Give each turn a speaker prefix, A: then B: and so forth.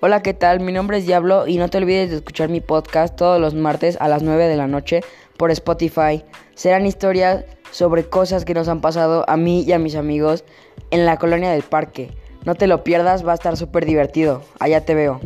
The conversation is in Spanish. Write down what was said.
A: Hola, ¿qué tal? Mi nombre es Diablo y no te olvides de escuchar mi podcast todos los martes a las 9 de la noche por Spotify. Serán historias sobre cosas que nos han pasado a mí y a mis amigos en la colonia del parque. No te lo pierdas, va a estar súper divertido. Allá te veo.